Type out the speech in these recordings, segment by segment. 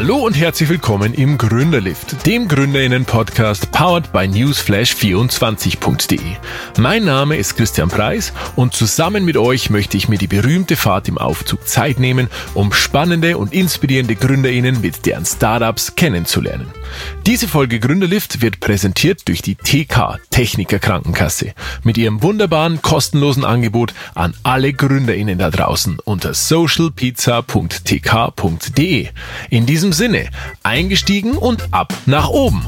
Hallo und herzlich willkommen im Gründerlift, dem Gründerinnen-Podcast powered by newsflash24.de. Mein Name ist Christian Preis und zusammen mit euch möchte ich mir die berühmte Fahrt im Aufzug Zeit nehmen, um spannende und inspirierende Gründerinnen mit deren Startups kennenzulernen. Diese Folge Gründerlift wird präsentiert durch die TK Techniker Krankenkasse mit ihrem wunderbaren kostenlosen Angebot an alle Gründerinnen da draußen unter socialpizza.tk.de. In diesem Sinne, eingestiegen und ab nach oben.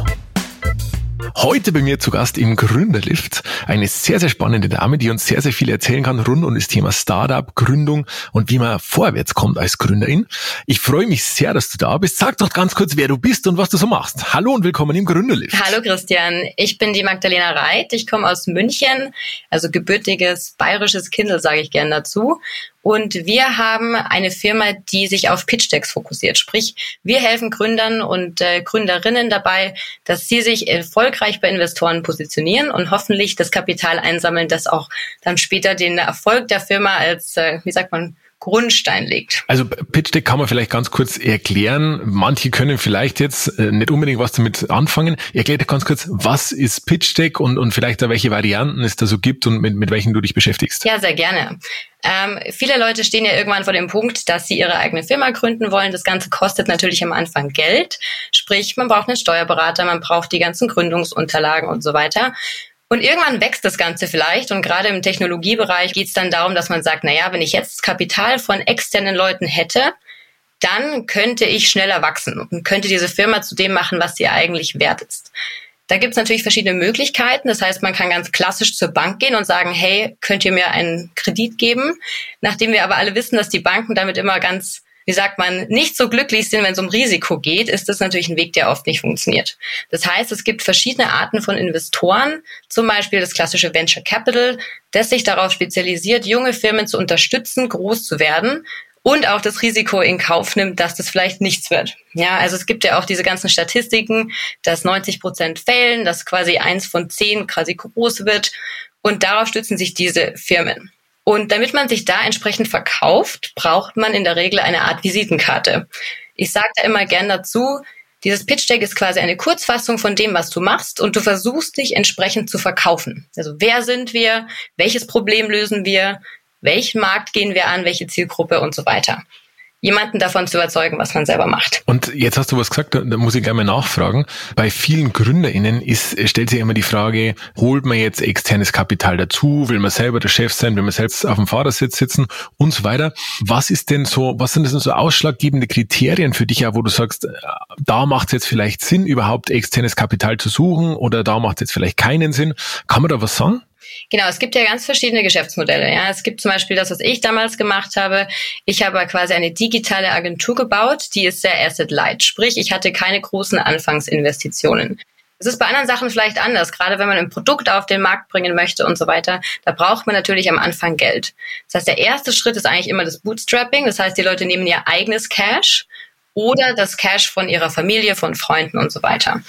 Heute bei mir zu Gast im Gründerlift eine sehr, sehr spannende Dame, die uns sehr, sehr viel erzählen kann rund um das Thema Startup, Gründung und wie man vorwärts kommt als Gründerin. Ich freue mich sehr, dass du da bist. Sag doch ganz kurz, wer du bist und was du so machst. Hallo und willkommen im Gründerlift. Hallo Christian, ich bin die Magdalena Reit. Ich komme aus München, also gebürtiges bayerisches Kindle, sage ich gern dazu. Und wir haben eine Firma, die sich auf Pitch Decks fokussiert. Sprich, wir helfen Gründern und äh, Gründerinnen dabei, dass sie sich erfolgreich bei Investoren positionieren und hoffentlich das Kapital einsammeln, das auch dann später den Erfolg der Firma als, äh, wie sagt man, Grundstein legt. Also Pitch Deck kann man vielleicht ganz kurz erklären. Manche können vielleicht jetzt äh, nicht unbedingt was damit anfangen. Erklär dir ganz kurz, was ist Pitch Deck und, und vielleicht auch welche Varianten es da so gibt und mit, mit welchen du dich beschäftigst. Ja, sehr gerne. Ähm, viele Leute stehen ja irgendwann vor dem Punkt, dass sie ihre eigene Firma gründen wollen. Das Ganze kostet natürlich am Anfang Geld. Sprich, man braucht einen Steuerberater, man braucht die ganzen Gründungsunterlagen und so weiter. Und irgendwann wächst das Ganze vielleicht und gerade im Technologiebereich geht es dann darum, dass man sagt, na ja, wenn ich jetzt Kapital von externen Leuten hätte, dann könnte ich schneller wachsen und könnte diese Firma zu dem machen, was sie eigentlich wert ist. Da gibt es natürlich verschiedene Möglichkeiten. Das heißt, man kann ganz klassisch zur Bank gehen und sagen, hey, könnt ihr mir einen Kredit geben? Nachdem wir aber alle wissen, dass die Banken damit immer ganz wie sagt man, nicht so glücklich sind, wenn es um Risiko geht, ist das natürlich ein Weg, der oft nicht funktioniert. Das heißt, es gibt verschiedene Arten von Investoren, zum Beispiel das klassische Venture Capital, das sich darauf spezialisiert, junge Firmen zu unterstützen, groß zu werden und auch das Risiko in Kauf nimmt, dass das vielleicht nichts wird. Ja, also es gibt ja auch diese ganzen Statistiken, dass 90 Prozent fällen, dass quasi eins von zehn quasi groß wird und darauf stützen sich diese Firmen. Und damit man sich da entsprechend verkauft, braucht man in der Regel eine Art Visitenkarte. Ich sage da immer gern dazu, dieses Pitch Deck ist quasi eine Kurzfassung von dem, was du machst und du versuchst dich entsprechend zu verkaufen. Also wer sind wir? Welches Problem lösen wir? Welchen Markt gehen wir an? Welche Zielgruppe und so weiter jemanden davon zu überzeugen, was man selber macht. Und jetzt hast du was gesagt, da, muss ich gerne mal nachfragen. Bei vielen GründerInnen ist, stellt sich immer die Frage, holt man jetzt externes Kapital dazu? Will man selber der Chef sein? Will man selbst auf dem Fahrersitz sitzen? Und so weiter. Was ist denn so, was sind das denn so ausschlaggebende Kriterien für dich, wo du sagst, da macht es jetzt vielleicht Sinn, überhaupt externes Kapital zu suchen oder da macht es jetzt vielleicht keinen Sinn? Kann man da was sagen? Genau, es gibt ja ganz verschiedene Geschäftsmodelle. Ja, es gibt zum Beispiel das, was ich damals gemacht habe. Ich habe quasi eine digitale Agentur gebaut, die ist sehr asset light. Sprich, ich hatte keine großen Anfangsinvestitionen. Es ist bei anderen Sachen vielleicht anders, gerade wenn man ein Produkt auf den Markt bringen möchte und so weiter. Da braucht man natürlich am Anfang Geld. Das heißt, der erste Schritt ist eigentlich immer das Bootstrapping. Das heißt, die Leute nehmen ihr eigenes Cash oder das Cash von ihrer Familie, von Freunden und so weiter.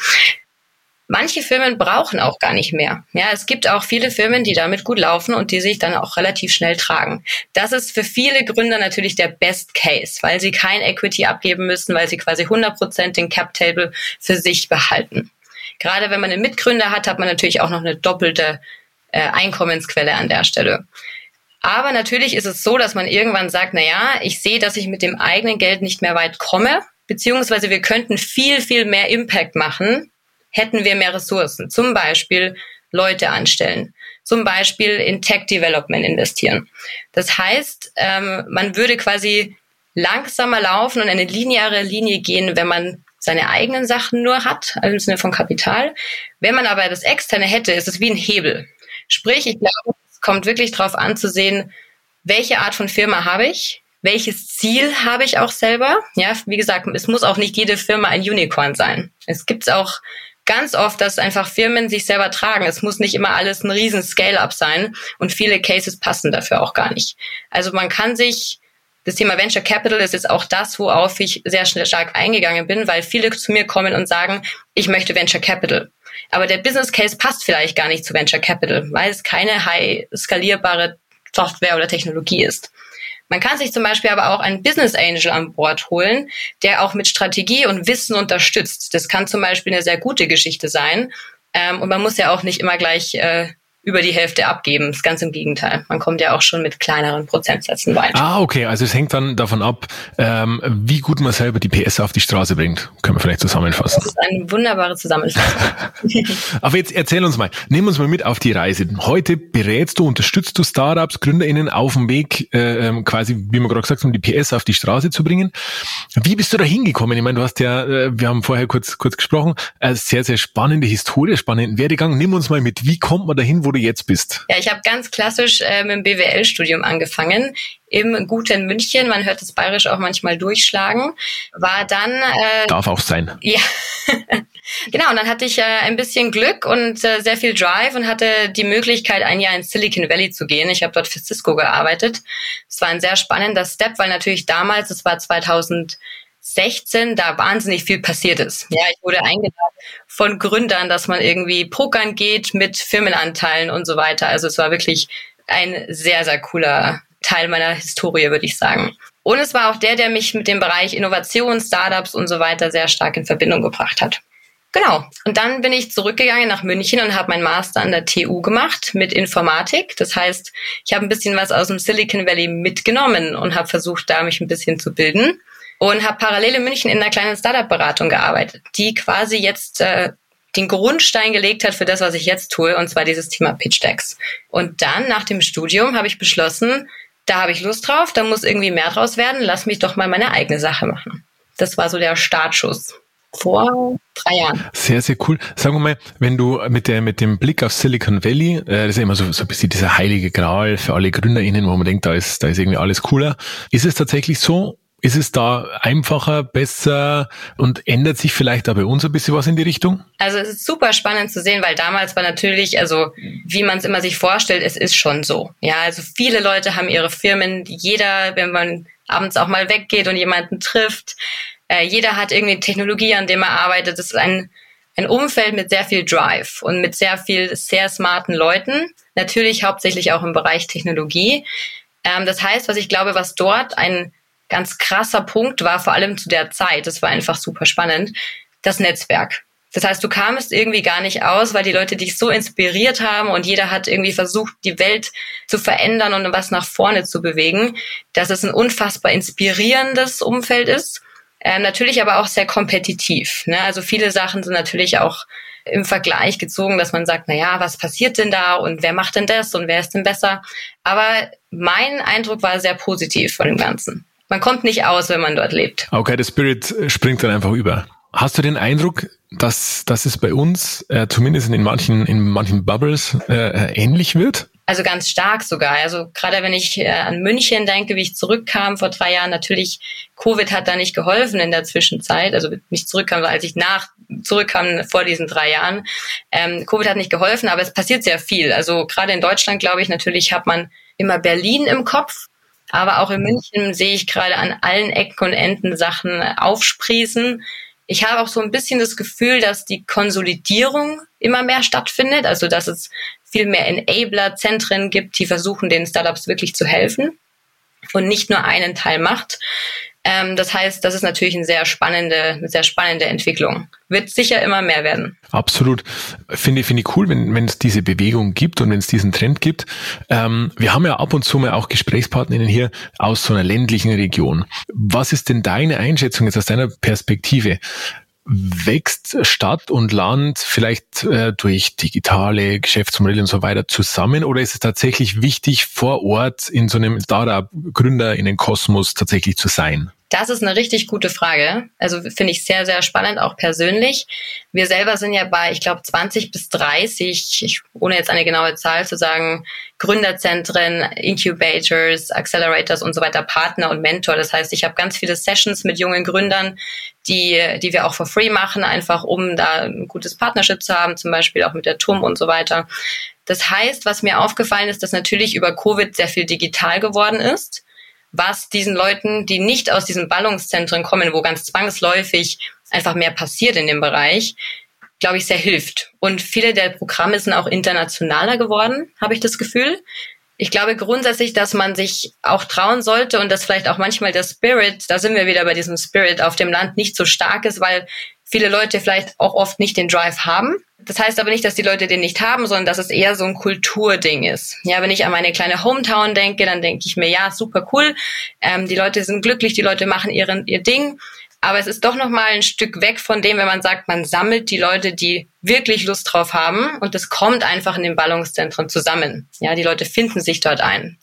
Manche Firmen brauchen auch gar nicht mehr. Ja, es gibt auch viele Firmen, die damit gut laufen und die sich dann auch relativ schnell tragen. Das ist für viele Gründer natürlich der Best Case, weil sie kein Equity abgeben müssen, weil sie quasi 100 Prozent den Cap Table für sich behalten. Gerade wenn man einen Mitgründer hat, hat man natürlich auch noch eine doppelte äh, Einkommensquelle an der Stelle. Aber natürlich ist es so, dass man irgendwann sagt, na ja, ich sehe, dass ich mit dem eigenen Geld nicht mehr weit komme, beziehungsweise wir könnten viel, viel mehr Impact machen, hätten wir mehr Ressourcen. Zum Beispiel Leute anstellen, zum Beispiel in Tech Development investieren. Das heißt, ähm, man würde quasi langsamer laufen und eine lineare Linie gehen, wenn man seine eigenen Sachen nur hat, also im Sinne von Kapital. Wenn man aber das Externe hätte, ist es wie ein Hebel. Sprich, ich glaube, es kommt wirklich darauf an zu sehen, welche Art von Firma habe ich, welches Ziel habe ich auch selber. Ja, wie gesagt, es muss auch nicht jede Firma ein Unicorn sein. Es gibt auch ganz oft, dass einfach Firmen sich selber tragen. Es muss nicht immer alles ein riesen Scale-up sein und viele Cases passen dafür auch gar nicht. Also man kann sich das Thema Venture Capital ist jetzt auch das, worauf ich sehr stark eingegangen bin, weil viele zu mir kommen und sagen, ich möchte Venture Capital. Aber der Business Case passt vielleicht gar nicht zu Venture Capital, weil es keine high skalierbare Software oder Technologie ist. Man kann sich zum Beispiel aber auch einen Business Angel an Bord holen, der auch mit Strategie und Wissen unterstützt. Das kann zum Beispiel eine sehr gute Geschichte sein. Ähm, und man muss ja auch nicht immer gleich äh, über die Hälfte abgeben. Das ist ganz im Gegenteil. Man kommt ja auch schon mit kleineren Prozentsätzen weiter. Ah, okay. Also es hängt dann davon ab, ähm, wie gut man selber die PS auf die Straße bringt. Können wir vielleicht zusammenfassen. Das ist eine wunderbare Zusammenfassung. Aber jetzt erzähl uns mal, nimm uns mal mit auf die Reise. Heute berätst du, unterstützt du Startups, GründerInnen auf dem Weg, äh, ähm, quasi, wie wir gerade gesagt haben, die PS auf die Straße zu bringen. Wie bist du da hingekommen? Ich meine, du hast ja, äh, wir haben vorher kurz, kurz gesprochen, äh, sehr, sehr spannende Historie, spannenden Werdegang. Nimm uns mal mit, wie kommt man dahin, wo du jetzt bist? Ja, ich habe ganz klassisch äh, mit dem BWL-Studium angefangen im guten München. Man hört das Bayerisch auch manchmal durchschlagen. War dann äh, darf auch sein. Ja, genau. Und dann hatte ich äh, ein bisschen Glück und äh, sehr viel Drive und hatte die Möglichkeit, ein Jahr in Silicon Valley zu gehen. Ich habe dort für Cisco gearbeitet. Es war ein sehr spannender Step, weil natürlich damals, es war 2000 16 da wahnsinnig viel passiert ist. Ja, ich wurde eingeladen von Gründern, dass man irgendwie pokern geht mit Firmenanteilen und so weiter. Also es war wirklich ein sehr, sehr cooler Teil meiner Historie, würde ich sagen. Und es war auch der, der mich mit dem Bereich Innovation, Startups und so weiter sehr stark in Verbindung gebracht hat. Genau. Und dann bin ich zurückgegangen nach München und habe meinen Master an der TU gemacht mit Informatik. Das heißt, ich habe ein bisschen was aus dem Silicon Valley mitgenommen und habe versucht, da mich ein bisschen zu bilden und habe parallel in München in einer kleinen Startup-Beratung gearbeitet, die quasi jetzt äh, den Grundstein gelegt hat für das, was ich jetzt tue, und zwar dieses Thema Pitch Decks. Und dann nach dem Studium habe ich beschlossen, da habe ich Lust drauf, da muss irgendwie mehr draus werden, lass mich doch mal meine eigene Sache machen. Das war so der Startschuss vor drei Jahren. Sehr, sehr cool. Sagen wir mal, wenn du mit der, mit dem Blick auf Silicon Valley, äh, das ist ja immer so, so ein bisschen dieser heilige Gral für alle GründerInnen, wo man denkt, da ist, da ist irgendwie alles cooler. Ist es tatsächlich so? Ist es da einfacher, besser und ändert sich vielleicht da bei uns ein bisschen was in die Richtung? Also es ist super spannend zu sehen, weil damals war natürlich, also wie man es immer sich vorstellt, es ist schon so. Ja, also viele Leute haben ihre Firmen, jeder, wenn man abends auch mal weggeht und jemanden trifft, äh, jeder hat irgendwie Technologie, an dem er arbeitet. Das ist ein, ein Umfeld mit sehr viel Drive und mit sehr viel sehr smarten Leuten. Natürlich hauptsächlich auch im Bereich Technologie. Ähm, das heißt, was ich glaube, was dort ein ganz krasser Punkt war, vor allem zu der Zeit, das war einfach super spannend, das Netzwerk. Das heißt, du kamst irgendwie gar nicht aus, weil die Leute dich so inspiriert haben und jeder hat irgendwie versucht, die Welt zu verändern und was nach vorne zu bewegen, dass es ein unfassbar inspirierendes Umfeld ist. Äh, natürlich aber auch sehr kompetitiv. Ne? Also viele Sachen sind natürlich auch im Vergleich gezogen, dass man sagt, na ja, was passiert denn da und wer macht denn das und wer ist denn besser? Aber mein Eindruck war sehr positiv von dem Ganzen man kommt nicht aus, wenn man dort lebt. Okay, der Spirit springt dann einfach über. Hast du den Eindruck, dass, dass es bei uns, äh, zumindest in manchen, in manchen Bubbles, äh, ähnlich wird? Also ganz stark sogar. Also gerade wenn ich äh, an München denke, wie ich zurückkam vor drei Jahren, natürlich, Covid hat da nicht geholfen in der Zwischenzeit. Also nicht zurückkam, als ich nach zurückkam vor diesen drei Jahren. Ähm, Covid hat nicht geholfen, aber es passiert sehr viel. Also gerade in Deutschland, glaube ich, natürlich hat man immer Berlin im Kopf aber auch in München sehe ich gerade an allen Ecken und Enden Sachen aufsprießen. Ich habe auch so ein bisschen das Gefühl, dass die Konsolidierung immer mehr stattfindet, also dass es viel mehr Enabler-Zentren gibt, die versuchen, den Startups wirklich zu helfen und nicht nur einen Teil macht. Ähm, das heißt, das ist natürlich eine sehr spannende, eine sehr spannende Entwicklung. Wird sicher immer mehr werden. Absolut. Finde, finde ich cool, wenn, wenn es diese Bewegung gibt und wenn es diesen Trend gibt. Ähm, wir haben ja ab und zu mal auch Gesprächspartnerinnen hier aus so einer ländlichen Region. Was ist denn deine Einschätzung jetzt aus deiner Perspektive? Wächst Stadt und Land vielleicht äh, durch digitale Geschäftsmodelle und so weiter zusammen oder ist es tatsächlich wichtig, vor Ort in so einem Startup-Gründer in den Kosmos tatsächlich zu sein? Das ist eine richtig gute Frage. Also finde ich sehr, sehr spannend, auch persönlich. Wir selber sind ja bei, ich glaube, 20 bis 30, ich, ohne jetzt eine genaue Zahl zu sagen, Gründerzentren, Incubators, Accelerators und so weiter, Partner und Mentor. Das heißt, ich habe ganz viele Sessions mit jungen Gründern, die, die wir auch for free machen, einfach um da ein gutes Partnership zu haben, zum Beispiel auch mit der TUM und so weiter. Das heißt, was mir aufgefallen ist, dass natürlich über Covid sehr viel digital geworden ist was diesen Leuten, die nicht aus diesen Ballungszentren kommen, wo ganz zwangsläufig einfach mehr passiert in dem Bereich, glaube ich, sehr hilft. Und viele der Programme sind auch internationaler geworden, habe ich das Gefühl. Ich glaube grundsätzlich, dass man sich auch trauen sollte und dass vielleicht auch manchmal der Spirit, da sind wir wieder bei diesem Spirit auf dem Land nicht so stark ist, weil viele Leute vielleicht auch oft nicht den Drive haben. Das heißt aber nicht, dass die Leute den nicht haben, sondern dass es eher so ein Kulturding ist. Ja, wenn ich an meine kleine Hometown denke, dann denke ich mir, ja, super cool. Ähm, die Leute sind glücklich, die Leute machen ihren, ihr Ding. Aber es ist doch noch mal ein Stück weg von dem, wenn man sagt, man sammelt die Leute, die wirklich Lust drauf haben und es kommt einfach in den Ballungszentren zusammen. Ja, die Leute finden sich dort ein.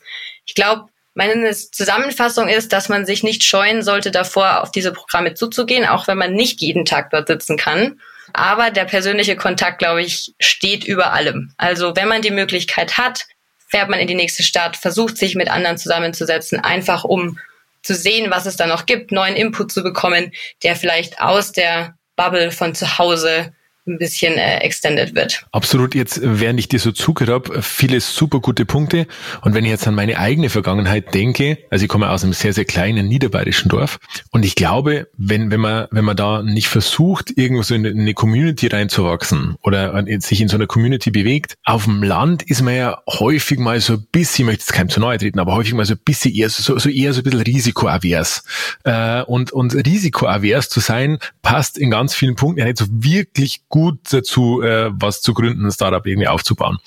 Ich glaube, meine Zusammenfassung ist, dass man sich nicht scheuen sollte, davor auf diese Programme zuzugehen, auch wenn man nicht jeden Tag dort sitzen kann. Aber der persönliche Kontakt, glaube ich, steht über allem. Also wenn man die Möglichkeit hat, fährt man in die nächste Stadt, versucht sich mit anderen zusammenzusetzen, einfach um zu sehen, was es da noch gibt, neuen Input zu bekommen, der vielleicht aus der Bubble von zu Hause ein bisschen äh, extended wird. Absolut. Jetzt, während ich dir so zugehört habe, viele super gute Punkte. Und wenn ich jetzt an meine eigene Vergangenheit denke, also ich komme aus einem sehr, sehr kleinen niederbayerischen Dorf. Und ich glaube, wenn, wenn man, wenn man da nicht versucht, irgendwo so in eine Community reinzuwachsen oder sich in so einer Community bewegt, auf dem Land ist man ja häufig mal so ein bisschen, ich möchte jetzt keinem zu nahe treten, aber häufig mal so ein bisschen eher so, so eher so ein bisschen risikoavers. Äh, und, und risikoavers zu sein, passt in ganz vielen Punkten ja nicht so wirklich gut gut dazu, äh, was zu gründen, ein Startup irgendwie aufzubauen.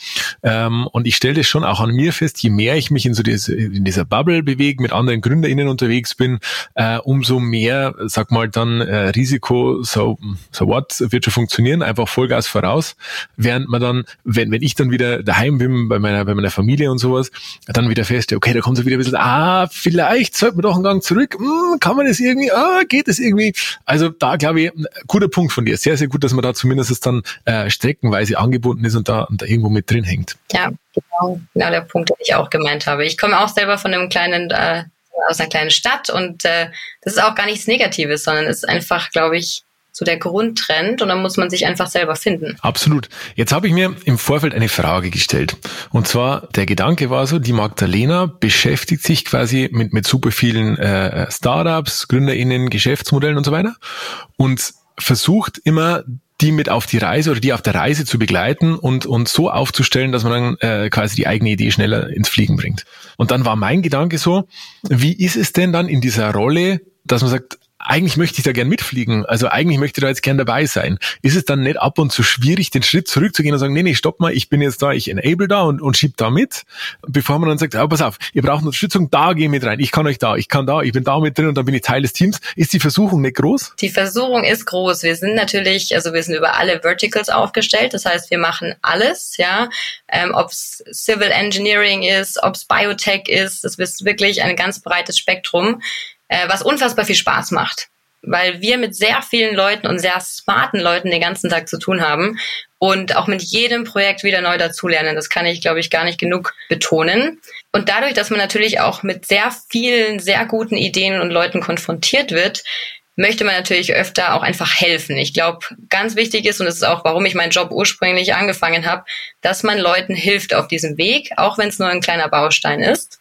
Ähm, und ich stelle das schon auch an mir fest, je mehr ich mich in so diese, in dieser Bubble bewege, mit anderen GründerInnen unterwegs bin, äh, umso mehr, sag mal dann, äh, Risiko, so, so what, wird schon funktionieren, einfach Vollgas voraus. Während man dann, wenn, wenn ich dann wieder daheim bin, bei meiner, bei meiner Familie und sowas, dann wieder fest, okay, da kommt so wieder ein bisschen, ah, vielleicht sollte man doch einen Gang zurück, hm, kann man das irgendwie, ah, geht das irgendwie? Also da glaube ich, guter Punkt von dir. Sehr, sehr gut, dass man da zumindest dass es dann äh, streckenweise angebunden ist und da, und da irgendwo mit drin hängt. Ja, genau, genau der Punkt, den ich auch gemeint habe. Ich komme auch selber von einem kleinen, äh, aus einer kleinen Stadt und äh, das ist auch gar nichts Negatives, sondern es ist einfach, glaube ich, so der Grundtrend und dann muss man sich einfach selber finden. Absolut. Jetzt habe ich mir im Vorfeld eine Frage gestellt. Und zwar, der Gedanke war so, die Magdalena beschäftigt sich quasi mit, mit super vielen äh, Startups, GründerInnen, Geschäftsmodellen und so weiter und versucht immer die mit auf die Reise oder die auf der Reise zu begleiten und, und so aufzustellen, dass man dann äh, quasi die eigene Idee schneller ins Fliegen bringt. Und dann war mein Gedanke so, wie ist es denn dann in dieser Rolle, dass man sagt, eigentlich möchte ich da gern mitfliegen. Also eigentlich möchte ich da jetzt gern dabei sein. Ist es dann nicht ab und zu schwierig, den Schritt zurückzugehen und sagen, nee, nee, stopp mal, ich bin jetzt da, ich enable da und, und schieb da mit, bevor man dann sagt, oh, pass auf, ihr braucht Unterstützung, da geh mit rein, ich kann euch da, ich kann da, ich bin da mit drin und dann bin ich Teil des Teams. Ist die Versuchung nicht groß? Die Versuchung ist groß. Wir sind natürlich, also wir sind über alle Verticals aufgestellt. Das heißt, wir machen alles, ja. Ähm, ob es Civil Engineering ist, ob es Biotech ist, das ist wirklich ein ganz breites Spektrum äh, was unfassbar viel Spaß macht. Weil wir mit sehr vielen Leuten und sehr smarten Leuten den ganzen Tag zu tun haben und auch mit jedem Projekt wieder neu dazulernen. Das kann ich, glaube ich, gar nicht genug betonen. Und dadurch, dass man natürlich auch mit sehr vielen, sehr guten Ideen und Leuten konfrontiert wird, möchte man natürlich öfter auch einfach helfen. Ich glaube, ganz wichtig ist, und das ist auch, warum ich meinen Job ursprünglich angefangen habe, dass man Leuten hilft auf diesem Weg, auch wenn es nur ein kleiner Baustein ist.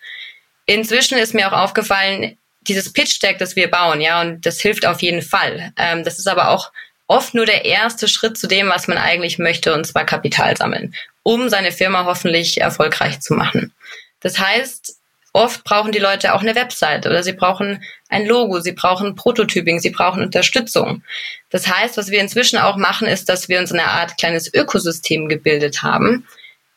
Inzwischen ist mir auch aufgefallen, dieses Pitch-Deck, das wir bauen, ja, und das hilft auf jeden Fall. Ähm, das ist aber auch oft nur der erste Schritt zu dem, was man eigentlich möchte, und zwar Kapital sammeln, um seine Firma hoffentlich erfolgreich zu machen. Das heißt, oft brauchen die Leute auch eine Website oder sie brauchen ein Logo, sie brauchen Prototyping, sie brauchen Unterstützung. Das heißt, was wir inzwischen auch machen, ist, dass wir uns eine Art kleines Ökosystem gebildet haben,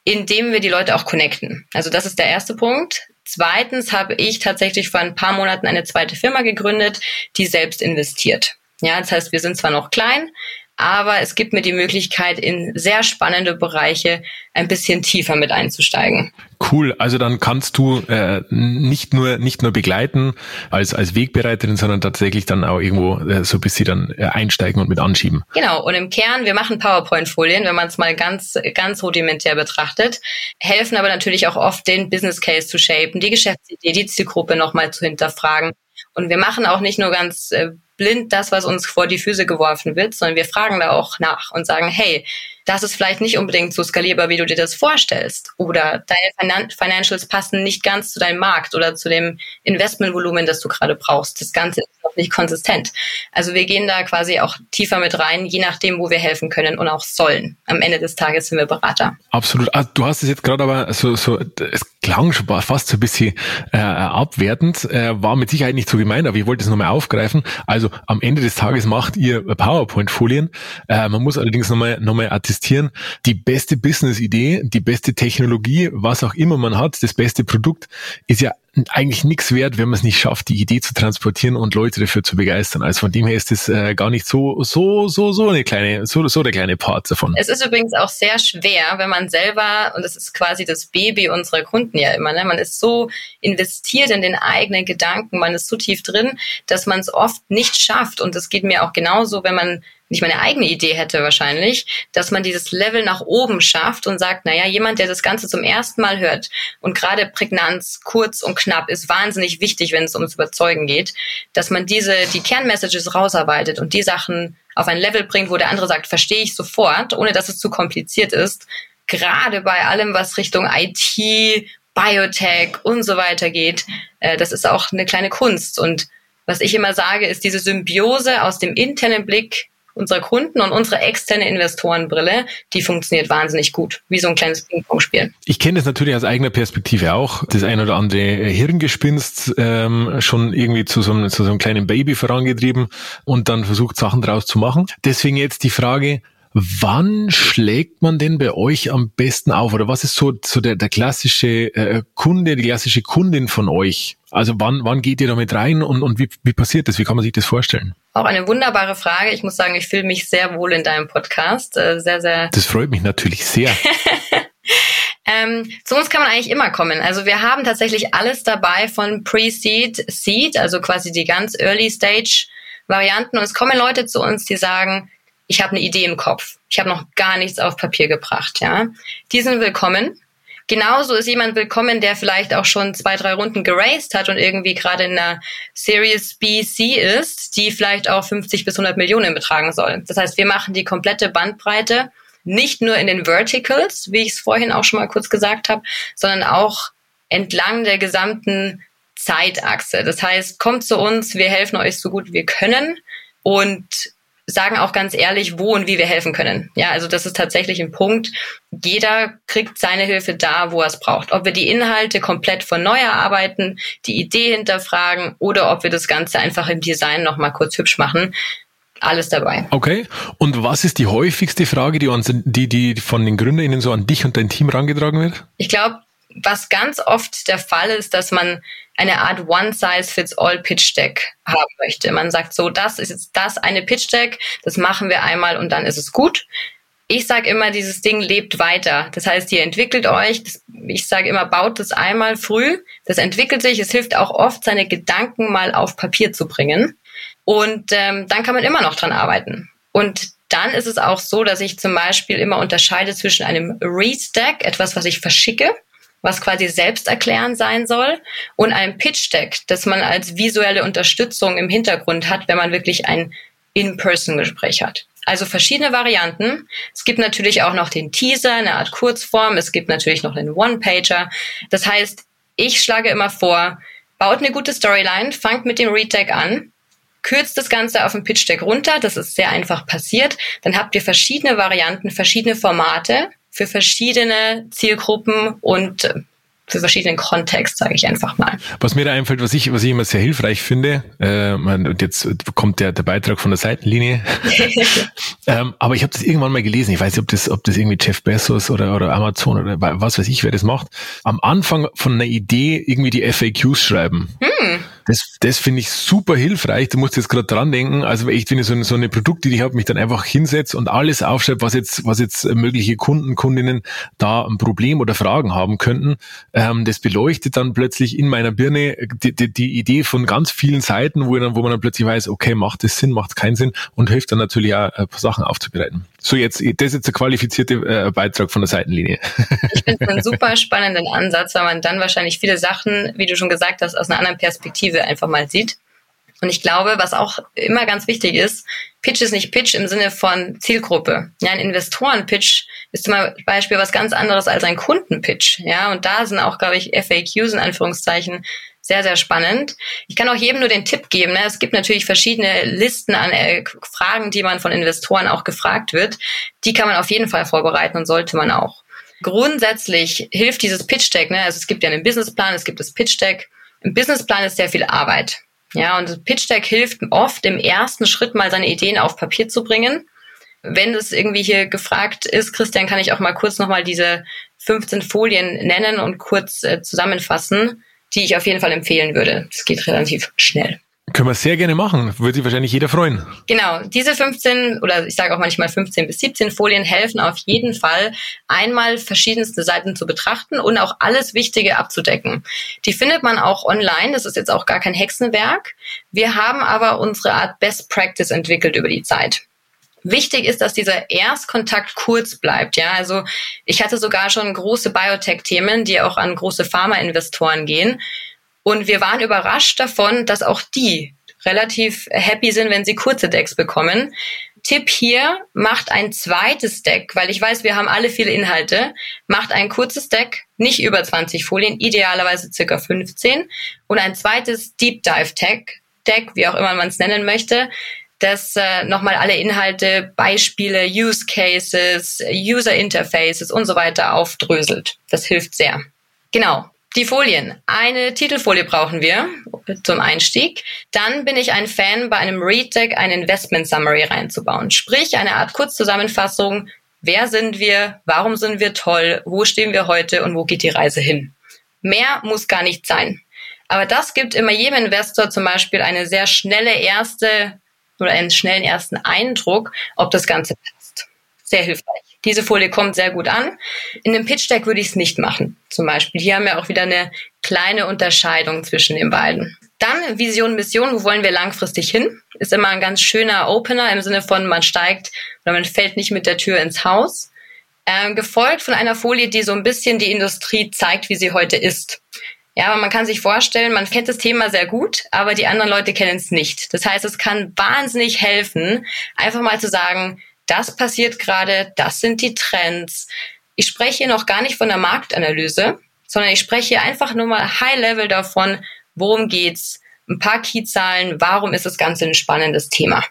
in dem wir die Leute auch connecten. Also das ist der erste Punkt. Zweitens habe ich tatsächlich vor ein paar Monaten eine zweite Firma gegründet, die selbst investiert. Ja, das heißt, wir sind zwar noch klein, aber es gibt mir die Möglichkeit, in sehr spannende Bereiche ein bisschen tiefer mit einzusteigen. Cool, also dann kannst du äh, nicht nur nicht nur begleiten als als Wegbereiterin, sondern tatsächlich dann auch irgendwo äh, so bis sie dann äh, einsteigen und mit anschieben. Genau. Und im Kern, wir machen PowerPoint-Folien, wenn man es mal ganz ganz rudimentär betrachtet, helfen aber natürlich auch oft den Business Case zu shapen, die Geschäftsidee, die Zielgruppe nochmal zu hinterfragen. Und wir machen auch nicht nur ganz äh, blind das, was uns vor die Füße geworfen wird, sondern wir fragen da auch nach und sagen, hey, das ist vielleicht nicht unbedingt so skalierbar, wie du dir das vorstellst. Oder deine Financials passen nicht ganz zu deinem Markt oder zu dem Investmentvolumen, das du gerade brauchst. Das Ganze ist noch nicht konsistent. Also wir gehen da quasi auch tiefer mit rein, je nachdem, wo wir helfen können und auch sollen. Am Ende des Tages sind wir Berater. Absolut. Ah, du hast es jetzt gerade aber so, so, es klang schon fast so ein bisschen äh, abwertend, äh, war mit Sicherheit nicht so gemeint, aber ich wollte es nochmal aufgreifen. Also am Ende des Tages macht ihr PowerPoint-Folien. Äh, man muss allerdings nochmal noch mal attestieren, die beste Business-Idee, die beste Technologie, was auch immer man hat, das beste Produkt, ist ja eigentlich nichts wert, wenn man es nicht schafft, die Idee zu transportieren und Leute dafür zu begeistern. Also von dem her ist es äh, gar nicht so, so, so, so eine kleine, so, so der kleine Part davon. Es ist übrigens auch sehr schwer, wenn man selber, und das ist quasi das Baby unserer Kunden ja immer, ne? man ist so investiert in den eigenen Gedanken, man ist so tief drin, dass man es oft nicht schafft. Und das geht mir auch genauso, wenn man nicht meine eigene Idee hätte wahrscheinlich, dass man dieses Level nach oben schafft und sagt, naja, jemand, der das Ganze zum ersten Mal hört und gerade Prägnanz, kurz und knapp ist wahnsinnig wichtig, wenn es ums Überzeugen geht, dass man diese, die Kernmessages rausarbeitet und die Sachen auf ein Level bringt, wo der andere sagt, verstehe ich sofort, ohne dass es zu kompliziert ist. Gerade bei allem, was Richtung IT, Biotech und so weiter geht, äh, das ist auch eine kleine Kunst. Und was ich immer sage, ist diese Symbiose aus dem internen Blick unserer Kunden und unsere externe Investorenbrille, die funktioniert wahnsinnig gut, wie so ein kleines Ping-Pong-Spiel. Ich kenne das natürlich aus eigener Perspektive auch, das ein oder andere Hirngespinst ähm, schon irgendwie zu so, einem, zu so einem kleinen Baby vorangetrieben und dann versucht, Sachen draus zu machen. Deswegen jetzt die Frage, Wann schlägt man denn bei euch am besten auf? Oder was ist so, so der, der klassische äh, Kunde, die klassische Kundin von euch? Also wann, wann geht ihr damit rein und, und wie, wie passiert das? Wie kann man sich das vorstellen? Auch eine wunderbare Frage. Ich muss sagen, ich fühle mich sehr wohl in deinem Podcast. Äh, sehr, sehr. Das freut mich natürlich sehr. Ähm, zu uns kann man eigentlich immer kommen. Also wir haben tatsächlich alles dabei von Pre-Seed, Seed, also quasi die ganz Early Stage Varianten. Und es kommen Leute zu uns, die sagen, ich habe eine Idee im Kopf. Ich habe noch gar nichts auf Papier gebracht. Ja, die sind willkommen. Genauso ist jemand willkommen, der vielleicht auch schon zwei, drei Runden geraced hat und irgendwie gerade in einer Series B, C ist, die vielleicht auch 50 bis 100 Millionen betragen soll. Das heißt, wir machen die komplette Bandbreite, nicht nur in den Verticals, wie ich es vorhin auch schon mal kurz gesagt habe, sondern auch entlang der gesamten Zeitachse. Das heißt, kommt zu uns, wir helfen euch so gut wir können und sagen auch ganz ehrlich, wo und wie wir helfen können. Ja, also das ist tatsächlich ein Punkt. Jeder kriegt seine Hilfe da, wo er es braucht. Ob wir die Inhalte komplett von neu erarbeiten, die Idee hinterfragen oder ob wir das Ganze einfach im Design nochmal kurz hübsch machen. Alles dabei. Okay. Und was ist die häufigste Frage, die, uns, die, die von den GründerInnen so an dich und dein Team herangetragen wird? Ich glaube, was ganz oft der Fall ist, dass man eine Art One-Size-Fits-All-Pitch-Deck haben möchte. Man sagt so, das ist jetzt das eine Pitch-Deck, das machen wir einmal und dann ist es gut. Ich sage immer, dieses Ding lebt weiter. Das heißt, ihr entwickelt euch. Ich sage immer, baut das einmal früh. Das entwickelt sich. Es hilft auch oft, seine Gedanken mal auf Papier zu bringen. Und ähm, dann kann man immer noch dran arbeiten. Und dann ist es auch so, dass ich zum Beispiel immer unterscheide zwischen einem Read-Deck, etwas, was ich verschicke, was quasi selbsterklärend sein soll, und ein Pitch-Deck, das man als visuelle Unterstützung im Hintergrund hat, wenn man wirklich ein In-Person-Gespräch hat. Also verschiedene Varianten. Es gibt natürlich auch noch den Teaser, eine Art Kurzform. Es gibt natürlich noch einen One-Pager. Das heißt, ich schlage immer vor, baut eine gute Storyline, fangt mit dem Read-Deck an, kürzt das Ganze auf ein Pitch-Deck runter. Das ist sehr einfach passiert. Dann habt ihr verschiedene Varianten, verschiedene Formate für verschiedene Zielgruppen und für verschiedenen Kontext, sage ich einfach mal. Was mir da einfällt, was ich, was ich immer sehr hilfreich finde, äh, und jetzt kommt der, der Beitrag von der Seitenlinie, ähm, aber ich habe das irgendwann mal gelesen, ich weiß nicht, ob das, ob das irgendwie Jeff Bezos oder, oder Amazon oder was weiß ich, wer das macht, am Anfang von einer Idee irgendwie die FAQs schreiben. Hm. Das, das finde ich super hilfreich. Du musst jetzt gerade dran denken. Also echt, wenn ich so eine, so eine Produktidee habe, mich dann einfach hinsetze und alles aufschreibe, was jetzt, was jetzt mögliche Kunden, Kundinnen da ein Problem oder Fragen haben könnten. Ähm, das beleuchtet dann plötzlich in meiner Birne die, die, die Idee von ganz vielen Seiten, wo, dann, wo man dann plötzlich weiß, okay, macht das Sinn, macht keinen Sinn und hilft dann natürlich auch paar Sachen aufzubereiten. So jetzt, das ist jetzt der qualifizierte äh, Beitrag von der Seitenlinie. Ich finde es einen super spannenden Ansatz, weil man dann wahrscheinlich viele Sachen, wie du schon gesagt hast, aus einer anderen Perspektive einfach mal sieht. Und ich glaube, was auch immer ganz wichtig ist, Pitch ist nicht Pitch im Sinne von Zielgruppe. Ja, ein Investoren-Pitch ist zum Beispiel was ganz anderes als ein Kundenpitch. Ja, und da sind auch, glaube ich, FAQs in Anführungszeichen sehr, sehr spannend. Ich kann auch jedem nur den Tipp geben. Ne? Es gibt natürlich verschiedene Listen an äh, Fragen, die man von Investoren auch gefragt wird. Die kann man auf jeden Fall vorbereiten und sollte man auch. Grundsätzlich hilft dieses Pitch Deck. Ne? Also es gibt ja einen Businessplan, es gibt das Pitch Deck. Im Businessplan ist sehr viel Arbeit. Ja, und das Pitch Deck hilft oft im ersten Schritt mal seine Ideen auf Papier zu bringen. Wenn es irgendwie hier gefragt ist, Christian, kann ich auch mal kurz nochmal diese 15 Folien nennen und kurz äh, zusammenfassen, die ich auf jeden Fall empfehlen würde. Das geht relativ schnell. Können wir sehr gerne machen. Würde sich wahrscheinlich jeder freuen. Genau. Diese 15 oder ich sage auch manchmal 15 bis 17 Folien helfen auf jeden Fall, einmal verschiedenste Seiten zu betrachten und auch alles Wichtige abzudecken. Die findet man auch online. Das ist jetzt auch gar kein Hexenwerk. Wir haben aber unsere Art Best Practice entwickelt über die Zeit. Wichtig ist, dass dieser Erstkontakt kurz bleibt. Ja, also ich hatte sogar schon große Biotech-Themen, die auch an große Pharma-Investoren gehen. Und wir waren überrascht davon, dass auch die relativ happy sind, wenn sie kurze Decks bekommen. Tipp hier, macht ein zweites Deck, weil ich weiß, wir haben alle viele Inhalte. Macht ein kurzes Deck, nicht über 20 Folien, idealerweise circa 15. Und ein zweites Deep Dive Deck, Deck, wie auch immer man es nennen möchte, das äh, nochmal alle Inhalte, Beispiele, Use Cases, User Interfaces und so weiter aufdröselt. Das hilft sehr. Genau. Die Folien. Eine Titelfolie brauchen wir zum Einstieg. Dann bin ich ein Fan, bei einem Read Deck ein Investment Summary reinzubauen. Sprich, eine Art Kurzzusammenfassung. Wer sind wir? Warum sind wir toll? Wo stehen wir heute? Und wo geht die Reise hin? Mehr muss gar nicht sein. Aber das gibt immer jedem Investor zum Beispiel eine sehr schnelle erste oder einen schnellen ersten Eindruck, ob das Ganze passt. Sehr hilfreich. Diese Folie kommt sehr gut an. In dem Pitch Deck würde ich es nicht machen, zum Beispiel. Hier haben wir auch wieder eine kleine Unterscheidung zwischen den beiden. Dann Vision, Mission, wo wollen wir langfristig hin? Ist immer ein ganz schöner Opener im Sinne von, man steigt oder man fällt nicht mit der Tür ins Haus. Ähm, gefolgt von einer Folie, die so ein bisschen die Industrie zeigt, wie sie heute ist. Ja, man kann sich vorstellen, man kennt das Thema sehr gut, aber die anderen Leute kennen es nicht. Das heißt, es kann wahnsinnig helfen, einfach mal zu sagen, das passiert gerade, das sind die Trends. Ich spreche hier noch gar nicht von der Marktanalyse, sondern ich spreche hier einfach nur mal High Level davon, worum geht's, ein paar Keyzahlen, warum ist das Ganze ein spannendes Thema.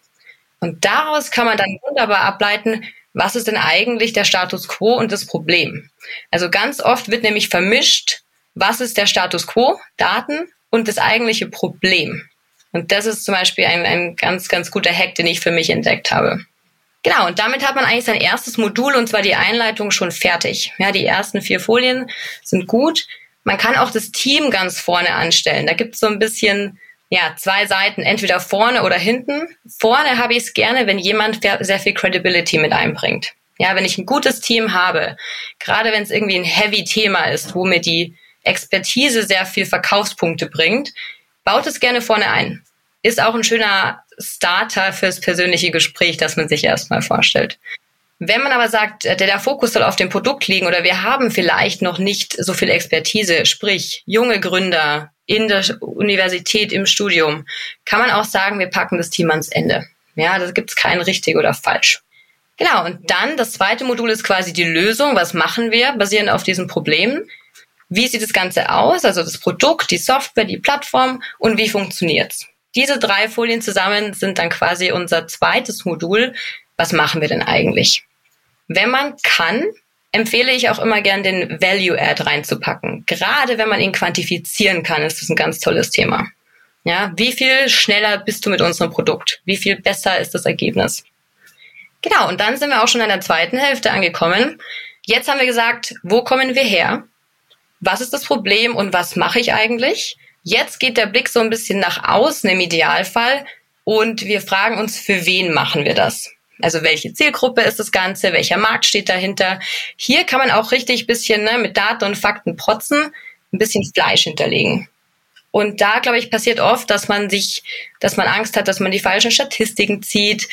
Und daraus kann man dann wunderbar ableiten, was ist denn eigentlich der Status quo und das Problem. Also ganz oft wird nämlich vermischt, was ist der Status quo, Daten und das eigentliche Problem. Und das ist zum Beispiel ein, ein ganz, ganz guter Hack, den ich für mich entdeckt habe. Genau, und damit hat man eigentlich sein erstes Modul und zwar die Einleitung schon fertig. Ja, die ersten vier Folien sind gut. Man kann auch das Team ganz vorne anstellen. Da gibt es so ein bisschen, ja, zwei Seiten, entweder vorne oder hinten. Vorne habe ich es gerne, wenn jemand sehr viel Credibility mit einbringt. Ja, wenn ich ein gutes Team habe, gerade wenn es irgendwie ein heavy Thema ist, wo mir die Expertise sehr viel Verkaufspunkte bringt, baut es gerne vorne ein. Ist auch ein schöner Starter fürs persönliche Gespräch, das man sich erstmal vorstellt. Wenn man aber sagt, der, der Fokus soll auf dem Produkt liegen oder wir haben vielleicht noch nicht so viel Expertise, sprich junge Gründer in der Universität, im Studium, kann man auch sagen, wir packen das Team ans Ende. Ja, da gibt es kein richtig oder falsch. Genau, und dann das zweite Modul ist quasi die Lösung. Was machen wir basierend auf diesen Problemen? Wie sieht das Ganze aus? Also das Produkt, die Software, die Plattform und wie funktioniert's? Diese drei Folien zusammen sind dann quasi unser zweites Modul. Was machen wir denn eigentlich? Wenn man kann, empfehle ich auch immer gern den Value Add reinzupacken. Gerade wenn man ihn quantifizieren kann, ist das ein ganz tolles Thema. Ja, wie viel schneller bist du mit unserem Produkt? Wie viel besser ist das Ergebnis? Genau, und dann sind wir auch schon in der zweiten Hälfte angekommen. Jetzt haben wir gesagt, wo kommen wir her? Was ist das Problem und was mache ich eigentlich? Jetzt geht der Blick so ein bisschen nach außen im Idealfall und wir fragen uns, für wen machen wir das? Also welche Zielgruppe ist das Ganze? Welcher Markt steht dahinter? Hier kann man auch richtig bisschen ne, mit Daten und Fakten protzen, ein bisschen Fleisch hinterlegen. Und da, glaube ich, passiert oft, dass man sich, dass man Angst hat, dass man die falschen Statistiken zieht.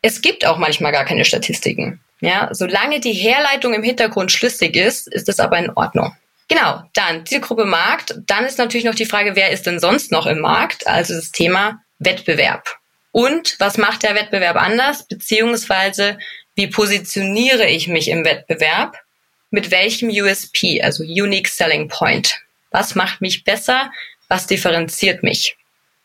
Es gibt auch manchmal gar keine Statistiken. Ja, solange die Herleitung im Hintergrund schlüssig ist, ist es aber in Ordnung. Genau, dann Zielgruppe Markt. Dann ist natürlich noch die Frage, wer ist denn sonst noch im Markt? Also das Thema Wettbewerb. Und was macht der Wettbewerb anders? Beziehungsweise wie positioniere ich mich im Wettbewerb? Mit welchem USP, also Unique Selling Point? Was macht mich besser? Was differenziert mich?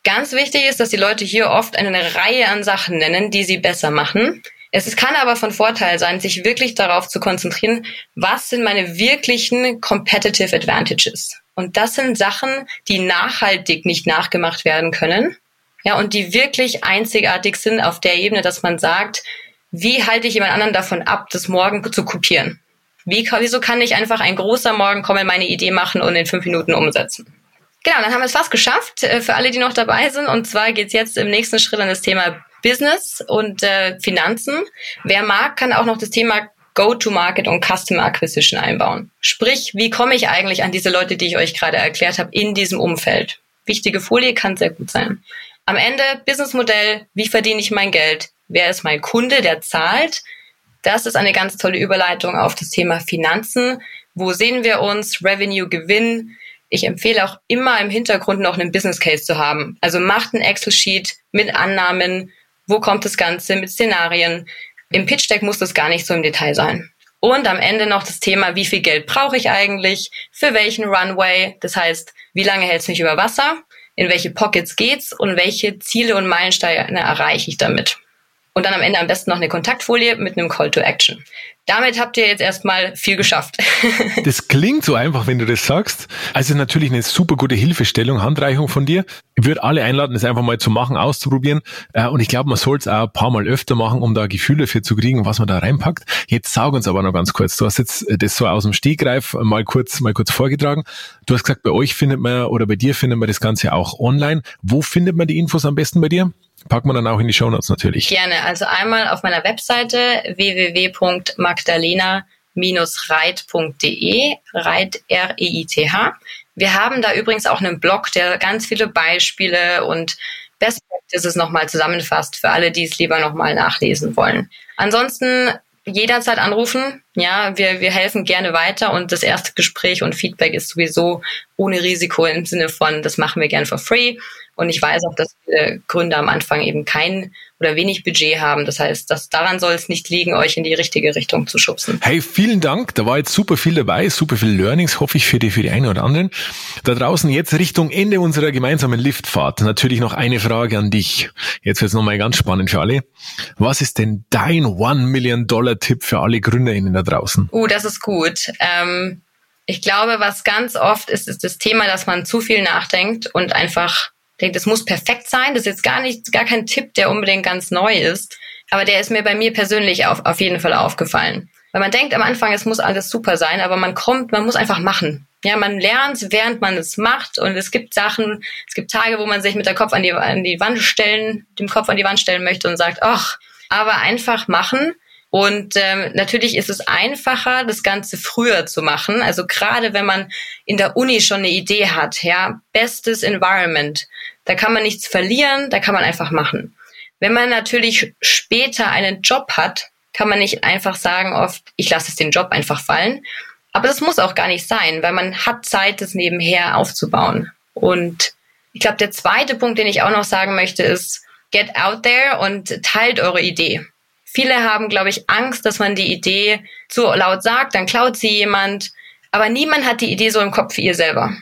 Ganz wichtig ist, dass die Leute hier oft eine Reihe an Sachen nennen, die sie besser machen. Es kann aber von Vorteil sein, sich wirklich darauf zu konzentrieren, was sind meine wirklichen Competitive Advantages. Und das sind Sachen, die nachhaltig nicht nachgemacht werden können. Ja, und die wirklich einzigartig sind auf der Ebene, dass man sagt, wie halte ich jemand anderen davon ab, das morgen zu kopieren? Wie, wieso kann ich einfach ein großer Morgen kommen, meine Idee machen und in fünf Minuten umsetzen? Genau, dann haben wir es fast geschafft äh, für alle, die noch dabei sind. Und zwar geht es jetzt im nächsten Schritt an das Thema Business und äh, Finanzen. Wer mag, kann auch noch das Thema Go-to-Market und Customer Acquisition einbauen. Sprich, wie komme ich eigentlich an diese Leute, die ich euch gerade erklärt habe, in diesem Umfeld? Wichtige Folie kann sehr gut sein. Am Ende Businessmodell, wie verdiene ich mein Geld? Wer ist mein Kunde, der zahlt? Das ist eine ganz tolle Überleitung auf das Thema Finanzen. Wo sehen wir uns? Revenue, Gewinn. Ich empfehle auch immer im Hintergrund noch einen Business Case zu haben. Also macht ein Excel-Sheet mit Annahmen. Wo kommt das Ganze mit Szenarien? Im Pitch Deck muss das gar nicht so im Detail sein. Und am Ende noch das Thema, wie viel Geld brauche ich eigentlich? Für welchen Runway? Das heißt, wie lange hält es mich über Wasser? in welche Pockets geht's und welche Ziele und Meilensteine erreiche ich damit. Und dann am Ende am besten noch eine Kontaktfolie mit einem Call to Action. Damit habt ihr jetzt erstmal viel geschafft. Das klingt so einfach, wenn du das sagst. Also natürlich eine super gute Hilfestellung, Handreichung von dir. Ich würde alle einladen, das einfach mal zu machen, auszuprobieren. Äh, und ich glaube, man soll es auch ein paar Mal öfter machen, um da Gefühle dafür zu kriegen, was man da reinpackt. Jetzt sag uns aber noch ganz kurz. Du hast jetzt das so aus dem Stegreif mal kurz, mal kurz vorgetragen. Du hast gesagt, bei euch findet man oder bei dir findet man das Ganze auch online. Wo findet man die Infos am besten bei dir? Packen wir dann auch in die Shownotes natürlich. Gerne. Also einmal auf meiner Webseite www.magdalena-reit.de, Reit R-E-I-T-H. Wir haben da übrigens auch einen Blog, der ganz viele Beispiele und Best Practices nochmal zusammenfasst für alle, die es lieber nochmal nachlesen wollen. Ansonsten jederzeit anrufen. Ja, wir, wir helfen gerne weiter und das erste Gespräch und Feedback ist sowieso ohne Risiko im Sinne von, das machen wir gern for free. Und ich weiß auch, dass viele Gründer am Anfang eben kein oder wenig Budget haben. Das heißt, dass daran soll es nicht liegen, euch in die richtige Richtung zu schubsen. Hey, vielen Dank. Da war jetzt super viel dabei, super viel Learnings, hoffe ich, für die, für die einen oder anderen. Da draußen jetzt Richtung Ende unserer gemeinsamen Liftfahrt. Natürlich noch eine Frage an dich. Jetzt wird es nochmal ganz spannend für alle. Was ist denn dein One Million Dollar Tipp für alle GründerInnen da draußen? Uh, das ist gut. Ähm, ich glaube, was ganz oft ist, ist das Thema, dass man zu viel nachdenkt und einfach denke, das muss perfekt sein. Das ist jetzt gar nicht, gar kein Tipp, der unbedingt ganz neu ist. Aber der ist mir bei mir persönlich auf, auf jeden Fall aufgefallen. Weil man denkt am Anfang, es muss alles super sein, aber man kommt, man muss einfach machen. Ja, man lernt, während man es macht. Und es gibt Sachen, es gibt Tage, wo man sich mit der Kopf an die, an die Wand stellen, dem Kopf an die Wand stellen möchte und sagt, ach, aber einfach machen. Und ähm, natürlich ist es einfacher, das Ganze früher zu machen. Also gerade wenn man in der Uni schon eine Idee hat, ja, bestes Environment, da kann man nichts verlieren, da kann man einfach machen. Wenn man natürlich später einen Job hat, kann man nicht einfach sagen oft, ich lasse es den Job einfach fallen. Aber das muss auch gar nicht sein, weil man hat Zeit, das nebenher aufzubauen. Und ich glaube, der zweite Punkt, den ich auch noch sagen möchte, ist, get out there und teilt eure Idee. Viele haben, glaube ich, Angst, dass man die Idee zu laut sagt, dann klaut sie jemand. Aber niemand hat die Idee so im Kopf wie ihr selber.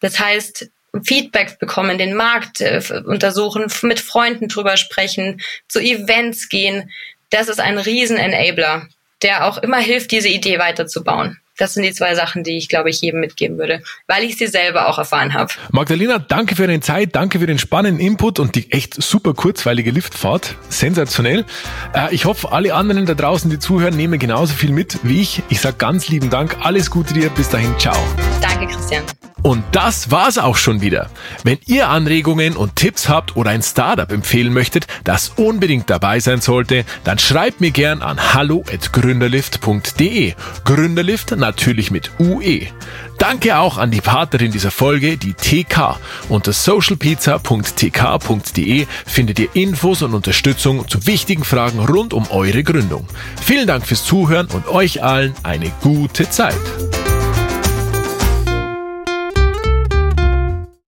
Das heißt, Feedback bekommen, den Markt äh, untersuchen, mit Freunden drüber sprechen, zu Events gehen. Das ist ein Riesen-Enabler, der auch immer hilft, diese Idee weiterzubauen. Das sind die zwei Sachen, die ich, glaube ich, jedem mitgeben würde, weil ich sie selber auch erfahren habe. Magdalena, danke für deine Zeit, danke für den spannenden Input und die echt super kurzweilige Liftfahrt. Sensationell. Äh, ich hoffe, alle anderen da draußen, die zuhören, nehmen genauso viel mit wie ich. Ich sage ganz lieben Dank, alles Gute dir, bis dahin, ciao. Danke, Christian. Und das war's auch schon wieder. Wenn ihr Anregungen und Tipps habt oder ein Startup empfehlen möchtet, das unbedingt dabei sein sollte, dann schreibt mir gern an hallo@gründerlift.de. Gründerlift natürlich mit UE. Danke auch an die Partnerin dieser Folge, die TK. Unter socialpizza.tk.de findet ihr Infos und Unterstützung zu wichtigen Fragen rund um eure Gründung. Vielen Dank fürs Zuhören und euch allen eine gute Zeit.